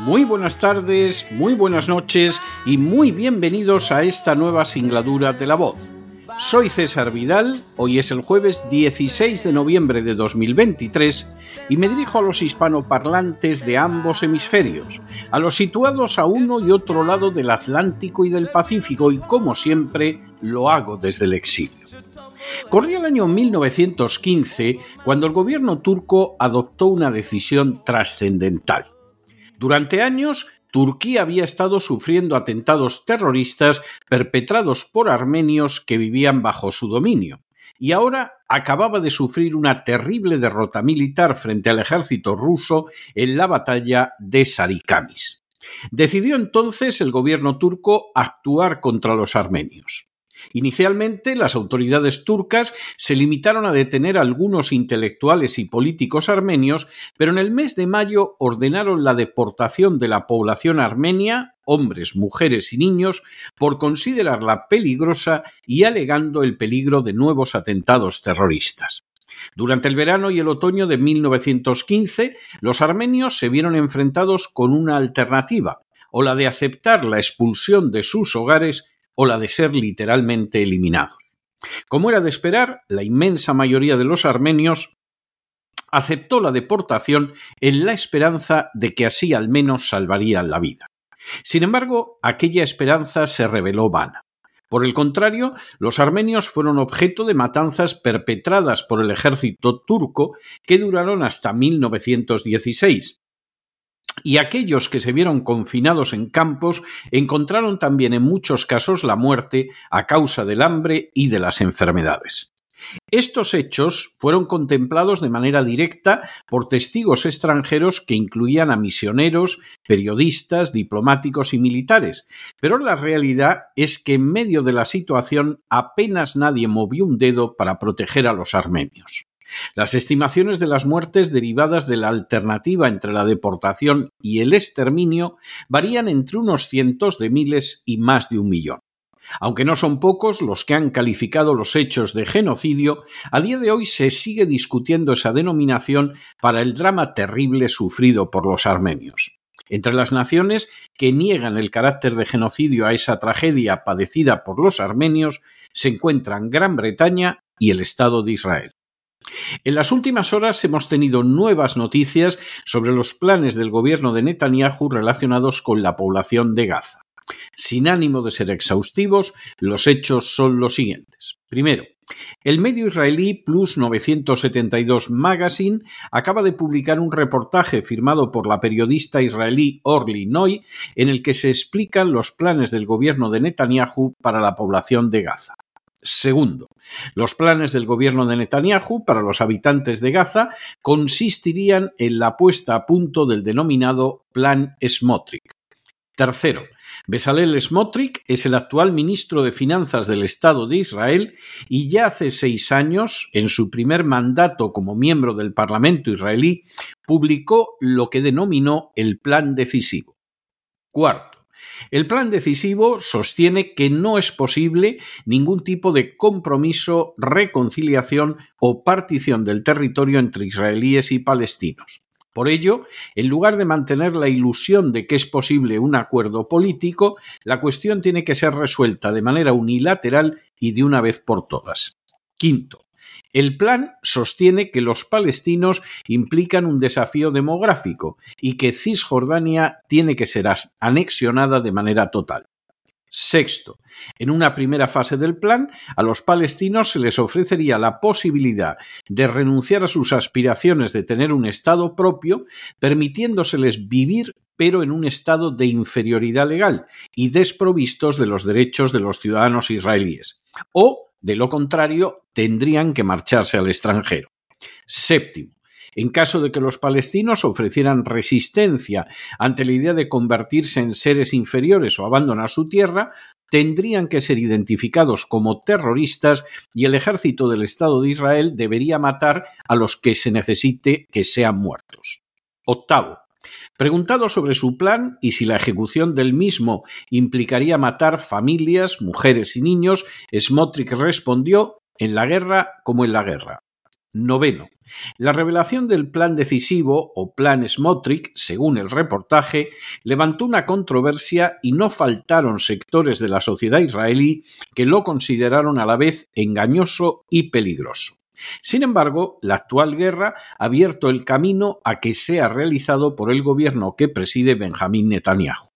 muy buenas tardes, muy buenas noches y muy bienvenidos a esta nueva singladura de La Voz. Soy César Vidal, hoy es el jueves 16 de noviembre de 2023 y me dirijo a los hispanoparlantes de ambos hemisferios, a los situados a uno y otro lado del Atlántico y del Pacífico y como siempre lo hago desde el exilio. Corría el año 1915 cuando el gobierno turco adoptó una decisión trascendental. Durante años, Turquía había estado sufriendo atentados terroristas perpetrados por armenios que vivían bajo su dominio, y ahora acababa de sufrir una terrible derrota militar frente al ejército ruso en la batalla de Sarikamis. Decidió entonces el gobierno turco actuar contra los armenios. Inicialmente, las autoridades turcas se limitaron a detener a algunos intelectuales y políticos armenios, pero en el mes de mayo ordenaron la deportación de la población armenia, hombres, mujeres y niños, por considerarla peligrosa y alegando el peligro de nuevos atentados terroristas. Durante el verano y el otoño de 1915, los armenios se vieron enfrentados con una alternativa, o la de aceptar la expulsión de sus hogares o la de ser literalmente eliminados. Como era de esperar, la inmensa mayoría de los armenios aceptó la deportación en la esperanza de que así al menos salvarían la vida. Sin embargo, aquella esperanza se reveló vana. Por el contrario, los armenios fueron objeto de matanzas perpetradas por el ejército turco que duraron hasta 1916, y aquellos que se vieron confinados en campos encontraron también en muchos casos la muerte a causa del hambre y de las enfermedades. Estos hechos fueron contemplados de manera directa por testigos extranjeros que incluían a misioneros, periodistas, diplomáticos y militares, pero la realidad es que en medio de la situación apenas nadie movió un dedo para proteger a los armenios. Las estimaciones de las muertes derivadas de la alternativa entre la deportación y el exterminio varían entre unos cientos de miles y más de un millón. Aunque no son pocos los que han calificado los hechos de genocidio, a día de hoy se sigue discutiendo esa denominación para el drama terrible sufrido por los armenios. Entre las naciones que niegan el carácter de genocidio a esa tragedia padecida por los armenios se encuentran Gran Bretaña y el Estado de Israel. En las últimas horas hemos tenido nuevas noticias sobre los planes del gobierno de Netanyahu relacionados con la población de Gaza. Sin ánimo de ser exhaustivos, los hechos son los siguientes. Primero, el medio israelí Plus 972 Magazine acaba de publicar un reportaje firmado por la periodista israelí Orly Noy en el que se explican los planes del gobierno de Netanyahu para la población de Gaza. Segundo, los planes del gobierno de Netanyahu para los habitantes de Gaza consistirían en la puesta a punto del denominado Plan Smotrich. Tercero, Besalel Smotrich es el actual ministro de Finanzas del Estado de Israel y ya hace seis años, en su primer mandato como miembro del Parlamento israelí, publicó lo que denominó el Plan Decisivo. Cuarto, el plan decisivo sostiene que no es posible ningún tipo de compromiso, reconciliación o partición del territorio entre israelíes y palestinos. Por ello, en lugar de mantener la ilusión de que es posible un acuerdo político, la cuestión tiene que ser resuelta de manera unilateral y de una vez por todas. Quinto, el plan sostiene que los palestinos implican un desafío demográfico y que Cisjordania tiene que ser anexionada de manera total. Sexto, en una primera fase del plan, a los palestinos se les ofrecería la posibilidad de renunciar a sus aspiraciones de tener un Estado propio, permitiéndoseles vivir pero en un estado de inferioridad legal y desprovistos de los derechos de los ciudadanos israelíes. O, de lo contrario, tendrían que marcharse al extranjero. Séptimo, en caso de que los palestinos ofrecieran resistencia ante la idea de convertirse en seres inferiores o abandonar su tierra, tendrían que ser identificados como terroristas y el ejército del Estado de Israel debería matar a los que se necesite que sean muertos. Octavo. Preguntado sobre su plan y si la ejecución del mismo implicaría matar familias, mujeres y niños, Smotrich respondió en la guerra como en la guerra. Noveno. La revelación del plan decisivo o plan Smotrich, según el reportaje, levantó una controversia y no faltaron sectores de la sociedad israelí que lo consideraron a la vez engañoso y peligroso. Sin embargo, la actual guerra ha abierto el camino a que sea realizado por el gobierno que preside Benjamín Netanyahu.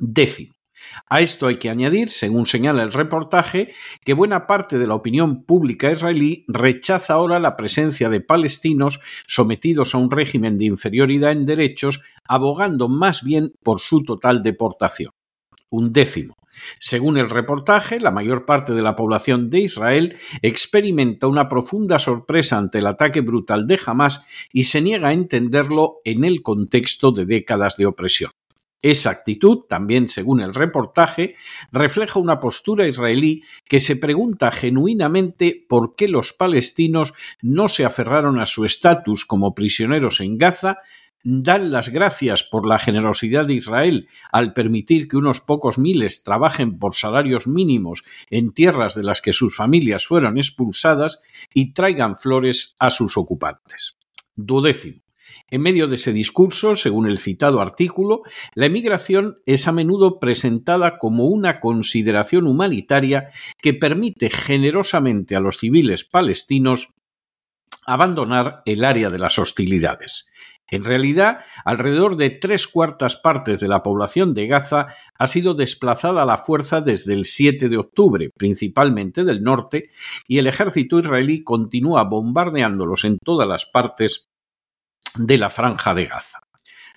Décimo. A esto hay que añadir, según señala el reportaje, que buena parte de la opinión pública israelí rechaza ahora la presencia de palestinos sometidos a un régimen de inferioridad en derechos, abogando más bien por su total deportación. Un décimo. Según el reportaje, la mayor parte de la población de Israel experimenta una profunda sorpresa ante el ataque brutal de Hamas y se niega a entenderlo en el contexto de décadas de opresión. Esa actitud, también según el reportaje, refleja una postura israelí que se pregunta genuinamente por qué los palestinos no se aferraron a su estatus como prisioneros en Gaza, dan las gracias por la generosidad de Israel al permitir que unos pocos miles trabajen por salarios mínimos en tierras de las que sus familias fueron expulsadas y traigan flores a sus ocupantes. Duodécimo. En medio de ese discurso, según el citado artículo, la emigración es a menudo presentada como una consideración humanitaria que permite generosamente a los civiles palestinos abandonar el área de las hostilidades. En realidad, alrededor de tres cuartas partes de la población de Gaza ha sido desplazada a la fuerza desde el 7 de octubre, principalmente del norte, y el ejército israelí continúa bombardeándolos en todas las partes de la franja de Gaza.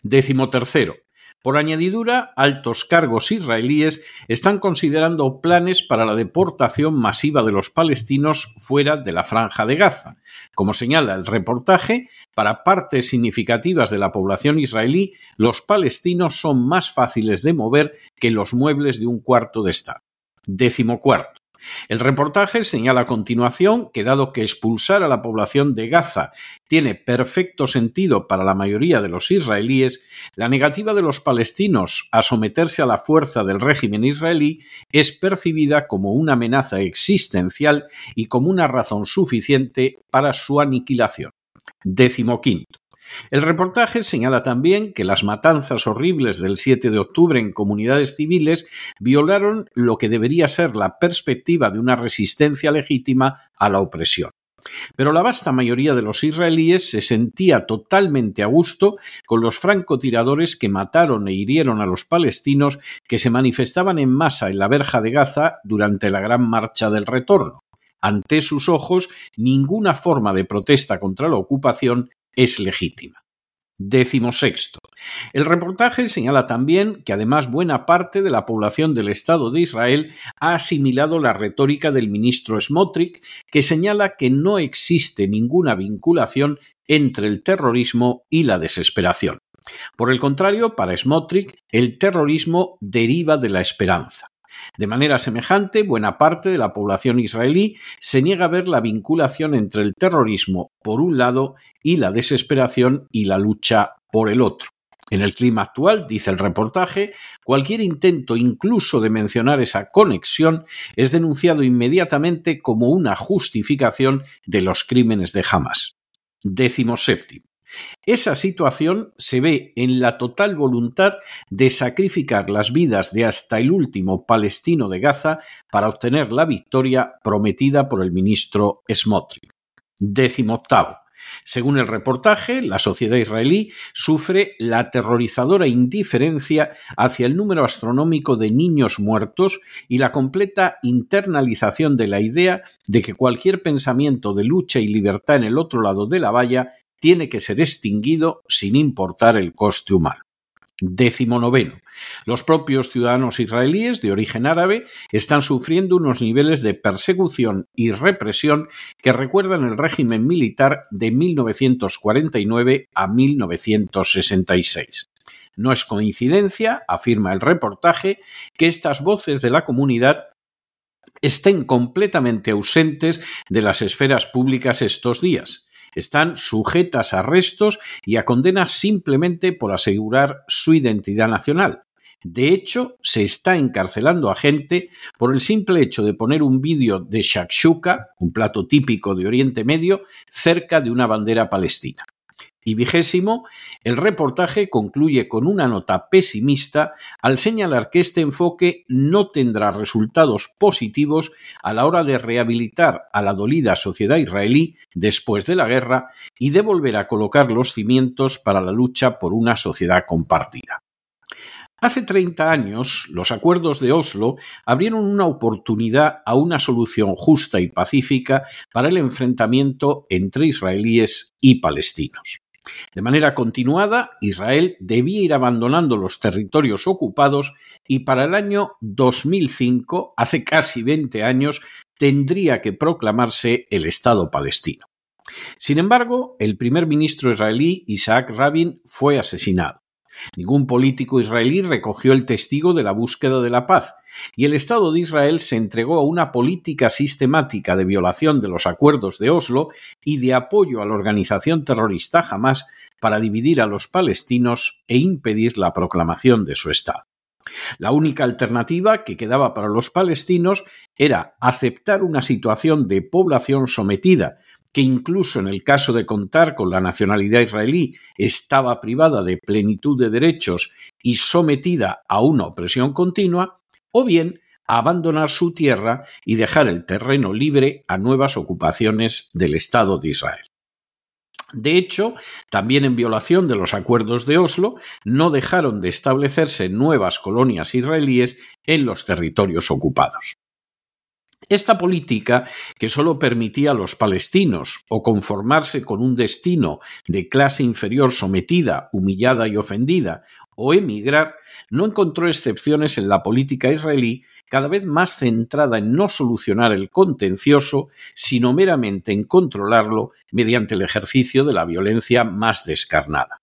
Décimo tercero. Por añadidura, altos cargos israelíes están considerando planes para la deportación masiva de los palestinos fuera de la franja de Gaza. Como señala el reportaje, para partes significativas de la población israelí, los palestinos son más fáciles de mover que los muebles de un cuarto de estar. Décimo cuarto. El reportaje señala a continuación que dado que expulsar a la población de Gaza tiene perfecto sentido para la mayoría de los israelíes, la negativa de los palestinos a someterse a la fuerza del régimen israelí es percibida como una amenaza existencial y como una razón suficiente para su aniquilación. Décimo quinto. El reportaje señala también que las matanzas horribles del 7 de octubre en comunidades civiles violaron lo que debería ser la perspectiva de una resistencia legítima a la opresión. Pero la vasta mayoría de los israelíes se sentía totalmente a gusto con los francotiradores que mataron e hirieron a los palestinos que se manifestaban en masa en la verja de Gaza durante la gran marcha del retorno. Ante sus ojos, ninguna forma de protesta contra la ocupación es legítima. Décimo sexto. El reportaje señala también que además buena parte de la población del Estado de Israel ha asimilado la retórica del ministro Smotrich, que señala que no existe ninguna vinculación entre el terrorismo y la desesperación. Por el contrario, para Smotrich, el terrorismo deriva de la esperanza. De manera semejante, buena parte de la población israelí se niega a ver la vinculación entre el terrorismo por un lado y la desesperación y la lucha por el otro. En el clima actual, dice el reportaje, cualquier intento incluso de mencionar esa conexión es denunciado inmediatamente como una justificación de los crímenes de Hamas. Décimo séptimo. Esa situación se ve en la total voluntad de sacrificar las vidas de hasta el último palestino de Gaza para obtener la victoria prometida por el ministro Smotrich. Décimo octavo. Según el reportaje, la sociedad israelí sufre la aterrorizadora indiferencia hacia el número astronómico de niños muertos y la completa internalización de la idea de que cualquier pensamiento de lucha y libertad en el otro lado de la valla tiene que ser extinguido sin importar el coste humano. Décimo noveno. Los propios ciudadanos israelíes de origen árabe están sufriendo unos niveles de persecución y represión que recuerdan el régimen militar de 1949 a 1966. No es coincidencia, afirma el reportaje, que estas voces de la comunidad estén completamente ausentes de las esferas públicas estos días están sujetas a arrestos y a condenas simplemente por asegurar su identidad nacional. De hecho, se está encarcelando a gente por el simple hecho de poner un vídeo de shakshuka, un plato típico de Oriente Medio, cerca de una bandera palestina. Y vigésimo, el reportaje concluye con una nota pesimista al señalar que este enfoque no tendrá resultados positivos a la hora de rehabilitar a la dolida sociedad israelí después de la guerra y de volver a colocar los cimientos para la lucha por una sociedad compartida. Hace 30 años, los acuerdos de Oslo abrieron una oportunidad a una solución justa y pacífica para el enfrentamiento entre israelíes y palestinos. De manera continuada, Israel debía ir abandonando los territorios ocupados y para el año 2005, hace casi 20 años, tendría que proclamarse el Estado palestino. Sin embargo, el primer ministro israelí Isaac Rabin fue asesinado. Ningún político israelí recogió el testigo de la búsqueda de la paz, y el Estado de Israel se entregó a una política sistemática de violación de los acuerdos de Oslo y de apoyo a la organización terrorista Hamas para dividir a los palestinos e impedir la proclamación de su Estado. La única alternativa que quedaba para los palestinos era aceptar una situación de población sometida que incluso en el caso de contar con la nacionalidad israelí estaba privada de plenitud de derechos y sometida a una opresión continua, o bien abandonar su tierra y dejar el terreno libre a nuevas ocupaciones del Estado de Israel. De hecho, también en violación de los acuerdos de Oslo, no dejaron de establecerse nuevas colonias israelíes en los territorios ocupados. Esta política, que solo permitía a los palestinos o conformarse con un destino de clase inferior sometida, humillada y ofendida, o emigrar, no encontró excepciones en la política israelí, cada vez más centrada en no solucionar el contencioso, sino meramente en controlarlo mediante el ejercicio de la violencia más descarnada.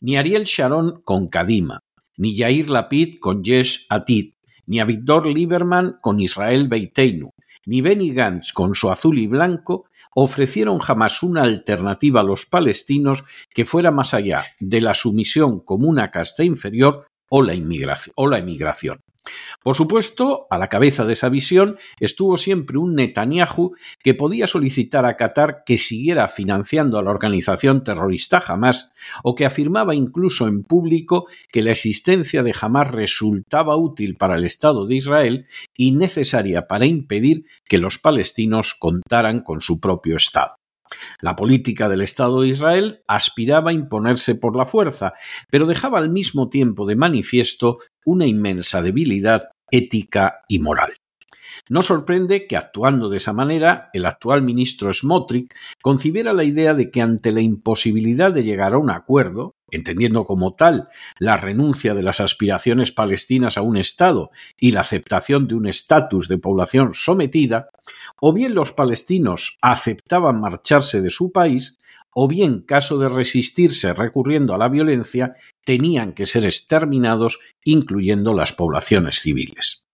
Ni Ariel Sharon con Kadima, ni Yair Lapid con Yesh Atid, ni a Víctor Lieberman con Israel Beiteinu, ni Benny Gantz con su azul y blanco ofrecieron jamás una alternativa a los palestinos que fuera más allá de la sumisión como una casta inferior o la, inmigración, o la emigración. Por supuesto, a la cabeza de esa visión estuvo siempre un Netanyahu que podía solicitar a Qatar que siguiera financiando a la organización terrorista Hamas o que afirmaba incluso en público que la existencia de Hamas resultaba útil para el Estado de Israel y necesaria para impedir que los palestinos contaran con su propio Estado. La política del Estado de Israel aspiraba a imponerse por la fuerza, pero dejaba al mismo tiempo de manifiesto una inmensa debilidad ética y moral. No sorprende que actuando de esa manera, el actual ministro Smotrich concibiera la idea de que ante la imposibilidad de llegar a un acuerdo, entendiendo como tal la renuncia de las aspiraciones palestinas a un Estado y la aceptación de un estatus de población sometida, o bien los palestinos aceptaban marcharse de su país, o bien, caso de resistirse recurriendo a la violencia, tenían que ser exterminados, incluyendo las poblaciones civiles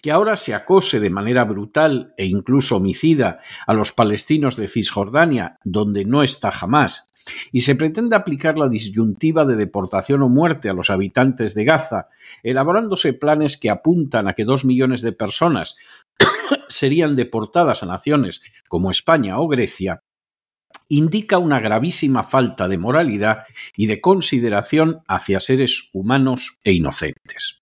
que ahora se acose de manera brutal e incluso homicida a los palestinos de Cisjordania, donde no está jamás, y se pretende aplicar la disyuntiva de deportación o muerte a los habitantes de Gaza, elaborándose planes que apuntan a que dos millones de personas serían deportadas a naciones como España o Grecia, indica una gravísima falta de moralidad y de consideración hacia seres humanos e inocentes.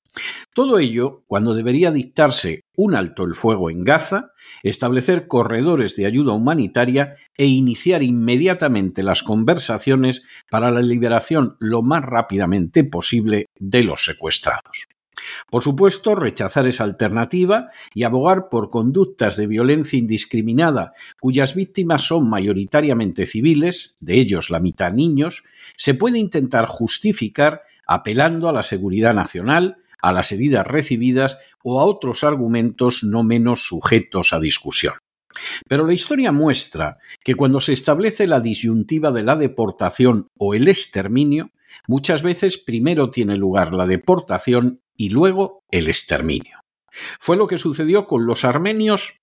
Todo ello cuando debería dictarse un alto el fuego en Gaza, establecer corredores de ayuda humanitaria e iniciar inmediatamente las conversaciones para la liberación lo más rápidamente posible de los secuestrados. Por supuesto, rechazar esa alternativa y abogar por conductas de violencia indiscriminada cuyas víctimas son mayoritariamente civiles, de ellos la mitad niños, se puede intentar justificar apelando a la seguridad nacional, a las heridas recibidas o a otros argumentos no menos sujetos a discusión. Pero la historia muestra que cuando se establece la disyuntiva de la deportación o el exterminio, muchas veces primero tiene lugar la deportación y luego el exterminio. Fue lo que sucedió con los armenios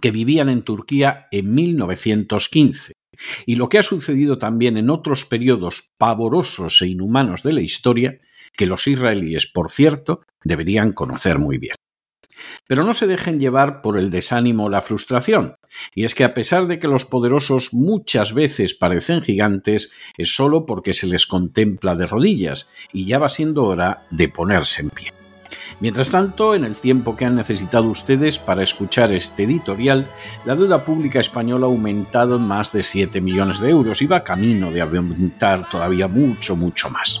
que vivían en Turquía en 1915 y lo que ha sucedido también en otros periodos pavorosos e inhumanos de la historia que los israelíes, por cierto, deberían conocer muy bien. Pero no se dejen llevar por el desánimo o la frustración, y es que a pesar de que los poderosos muchas veces parecen gigantes, es solo porque se les contempla de rodillas, y ya va siendo hora de ponerse en pie. Mientras tanto, en el tiempo que han necesitado ustedes para escuchar este editorial, la deuda pública española ha aumentado en más de 7 millones de euros y va camino de aumentar todavía mucho, mucho más.